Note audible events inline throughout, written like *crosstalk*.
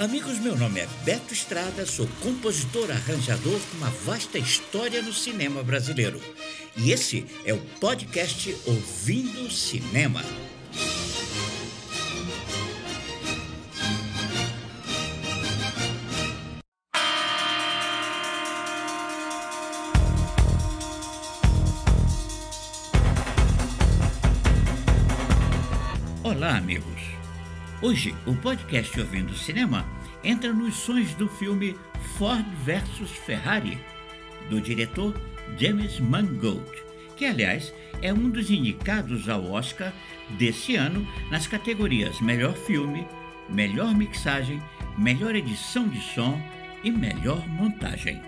Amigos, meu nome é Beto Estrada, sou compositor arranjador com uma vasta história no cinema brasileiro. E esse é o podcast Ouvindo Cinema. Olá, amigos. Hoje, o podcast Ouvindo Cinema entra nos sons do filme Ford vs Ferrari, do diretor James Mangold, que, aliás, é um dos indicados ao Oscar desse ano nas categorias Melhor Filme, Melhor Mixagem, Melhor Edição de Som e Melhor Montagem.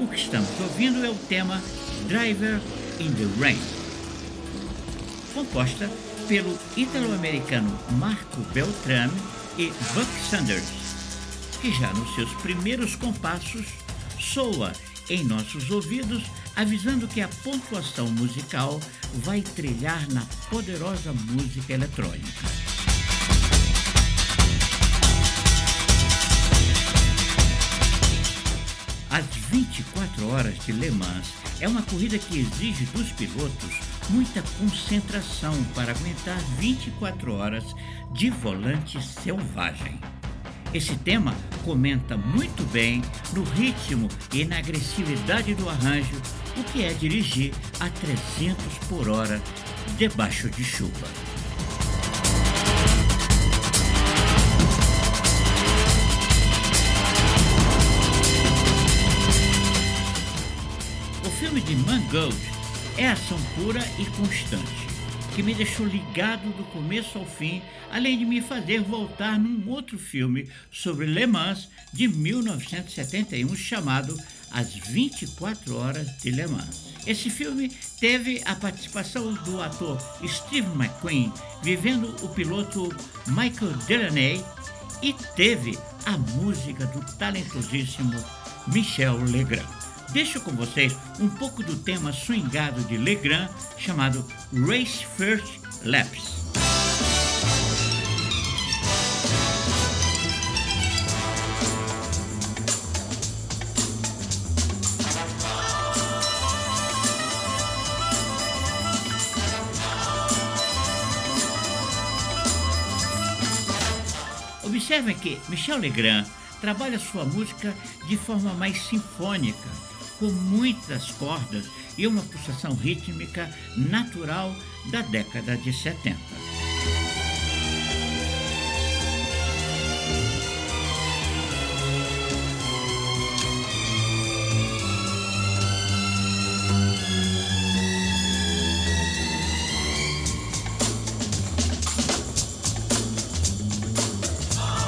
O que estamos ouvindo é o tema Driver in the Rain, composta pelo italo-americano Marco Beltrame e Buck Sanders, que já nos seus primeiros compassos soa em nossos ouvidos, avisando que a pontuação musical vai trilhar na poderosa música eletrônica. 24 horas de Le Mans é uma corrida que exige dos pilotos muita concentração para aguentar 24 horas de volante selvagem. Esse tema comenta muito bem no ritmo e na agressividade do arranjo o que é dirigir a 300 por hora debaixo de chuva. Mangold é ação pura e constante, que me deixou ligado do começo ao fim, além de me fazer voltar num outro filme sobre Le Mans de 1971 chamado As 24 Horas de Le Mans. Esse filme teve a participação do ator Steve McQueen, vivendo o piloto Michael Delaney, e teve a música do talentosíssimo Michel Legrand. Deixo com vocês um pouco do tema swingado de Legrand chamado Race First Laps. Observem que Michel Legrand trabalha sua música de forma mais sinfônica, com muitas cordas e uma pulsação rítmica natural da década de 70.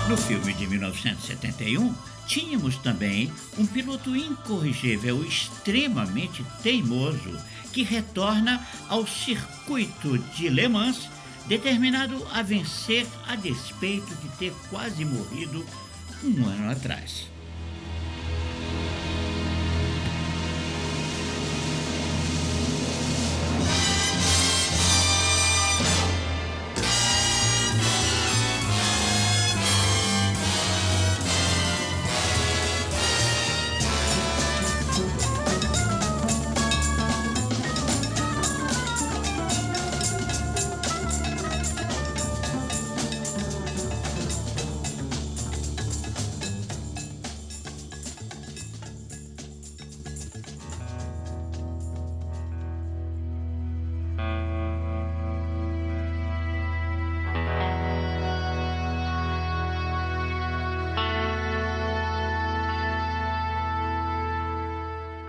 No filme de 1971, tínhamos também um piloto incorrigível, extremamente teimoso, que retorna ao circuito de Le Mans, determinado a vencer a despeito de ter quase morrido um ano atrás.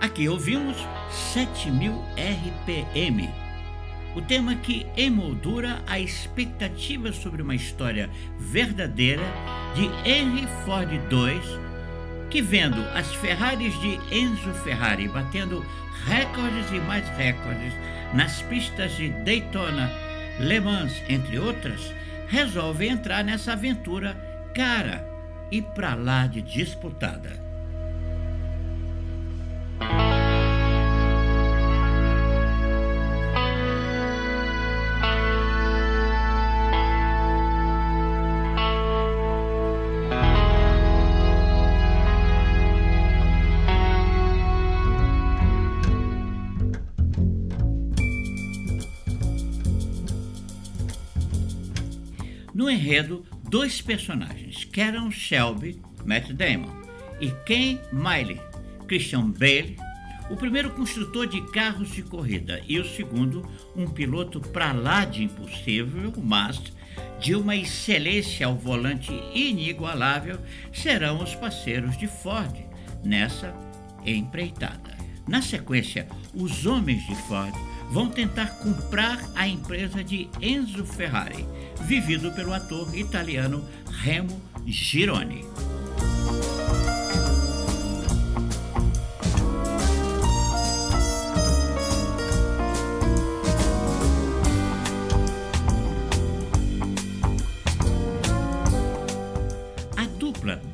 Aqui ouvimos 7000 RPM, o tema que emoldura a expectativa sobre uma história verdadeira de Henry Ford II, que vendo as Ferraris de Enzo Ferrari batendo recordes e mais recordes nas pistas de Daytona, Le Mans, entre outras, resolve entrar nessa aventura cara e pra lá de disputada. No enredo, dois personagens, Karen Shelby, Matt Damon, e Ken Miley, Christian Bale, o primeiro construtor de carros de corrida e o segundo um piloto para lá de impossível, mas de uma excelência ao volante inigualável, serão os parceiros de Ford nessa empreitada. Na sequência, os homens de Ford vão tentar comprar a empresa de Enzo Ferrari, vivido pelo ator italiano Remo Gironi.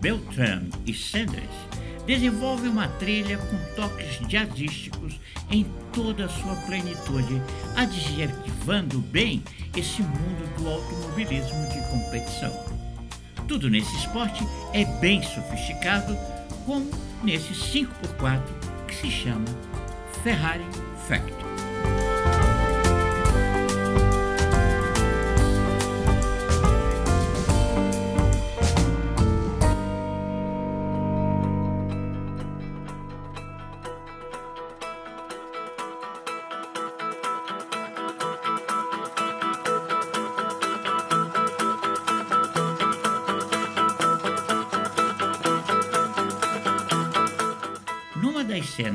Beltran e Sanders desenvolve uma trilha com toques jazzísticos em toda a sua plenitude, adjetivando bem esse mundo do automobilismo de competição. Tudo nesse esporte é bem sofisticado, como nesse 5x4 que se chama Ferrari Factory.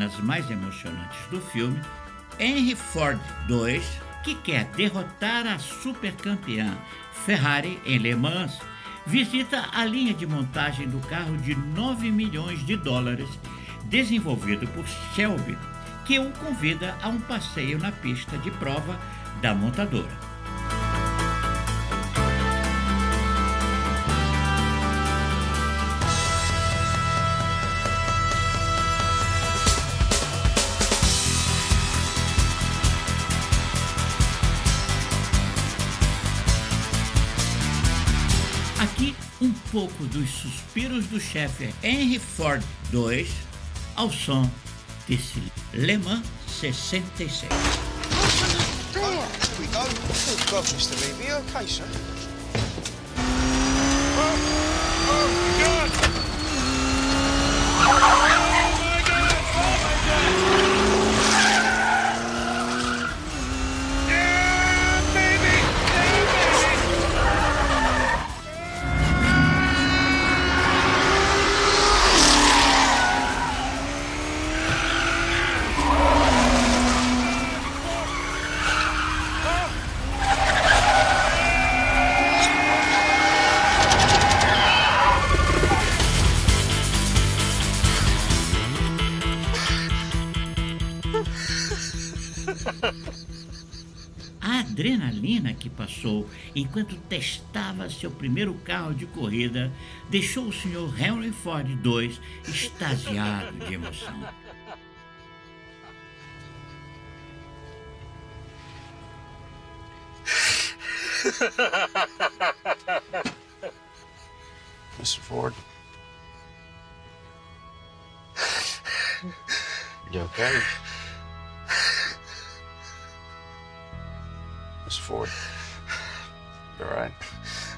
Cenas mais emocionantes do filme, Henry Ford II, que quer derrotar a supercampeã Ferrari em Le Mans, visita a linha de montagem do carro de 9 milhões de dólares, desenvolvido por Shelby, que o convida a um passeio na pista de prova da montadora. Pouco dos suspiros do chefe Henry Ford II ao som desse Le Mans 66. Here we go. Oh, A adrenalina que passou enquanto testava seu primeiro carro de corrida deixou o Sr. Henry Ford II extasiado de emoção. Mr. Ford. You okay? Mr. Ford. *sighs* You all right?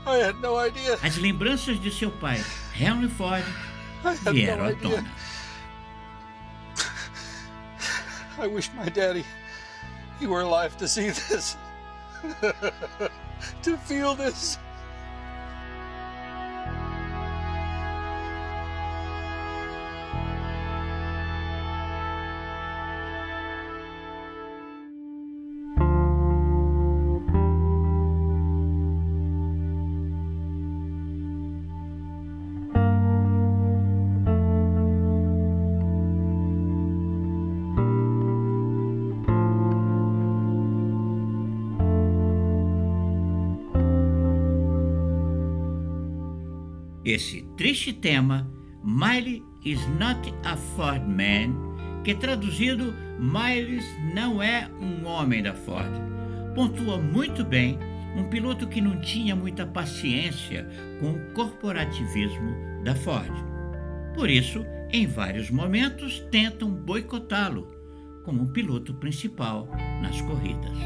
I had no idea. As lembranças de seu pai, Henry Ford, I vieram no à tona. *sighs* I wish my daddy he were alive to see this. *laughs* to feel this. Esse triste tema, Miley is not a Ford man, que traduzido Miles não é um homem da Ford, pontua muito bem um piloto que não tinha muita paciência com o corporativismo da Ford. Por isso, em vários momentos tentam boicotá-lo como piloto principal nas corridas.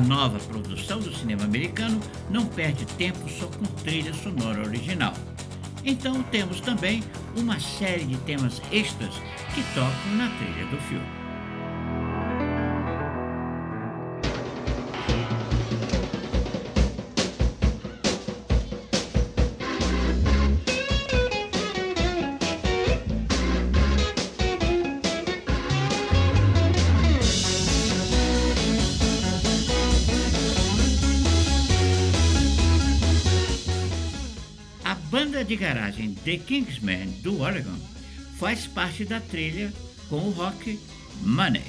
A nova produção do cinema americano não perde tempo só com trilha sonora original. Então temos também uma série de temas extras que tocam na trilha do filme. Garagem The Kingsmen do Oregon faz parte da trilha com o rock Money.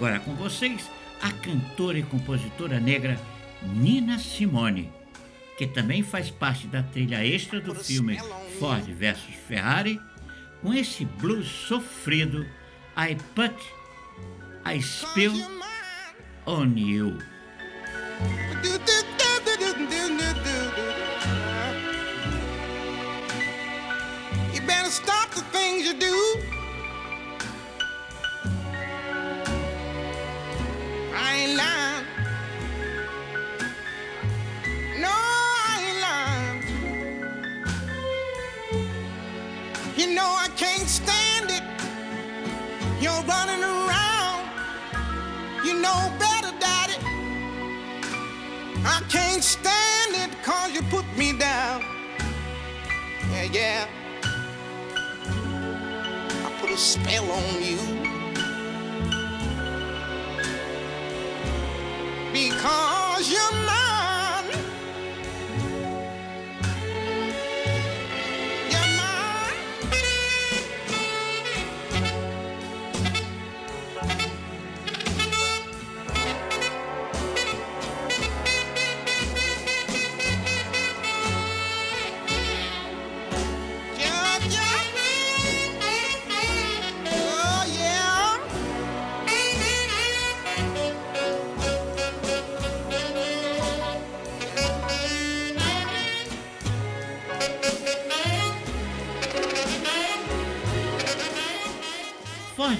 Agora com vocês, a cantora e compositora negra Nina Simone, que também faz parte da trilha extra do filme Ford vs Ferrari, com esse blues sofrido I Put I Spill on You. You put me down. Yeah, yeah. I put a spell on you. Because you're mine.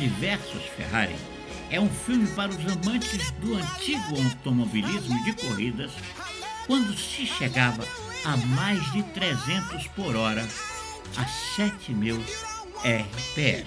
Ford versus Ferrari. É um filme para os amantes do antigo automobilismo de corridas, quando se chegava a mais de 300 por hora a 7.000 RPM.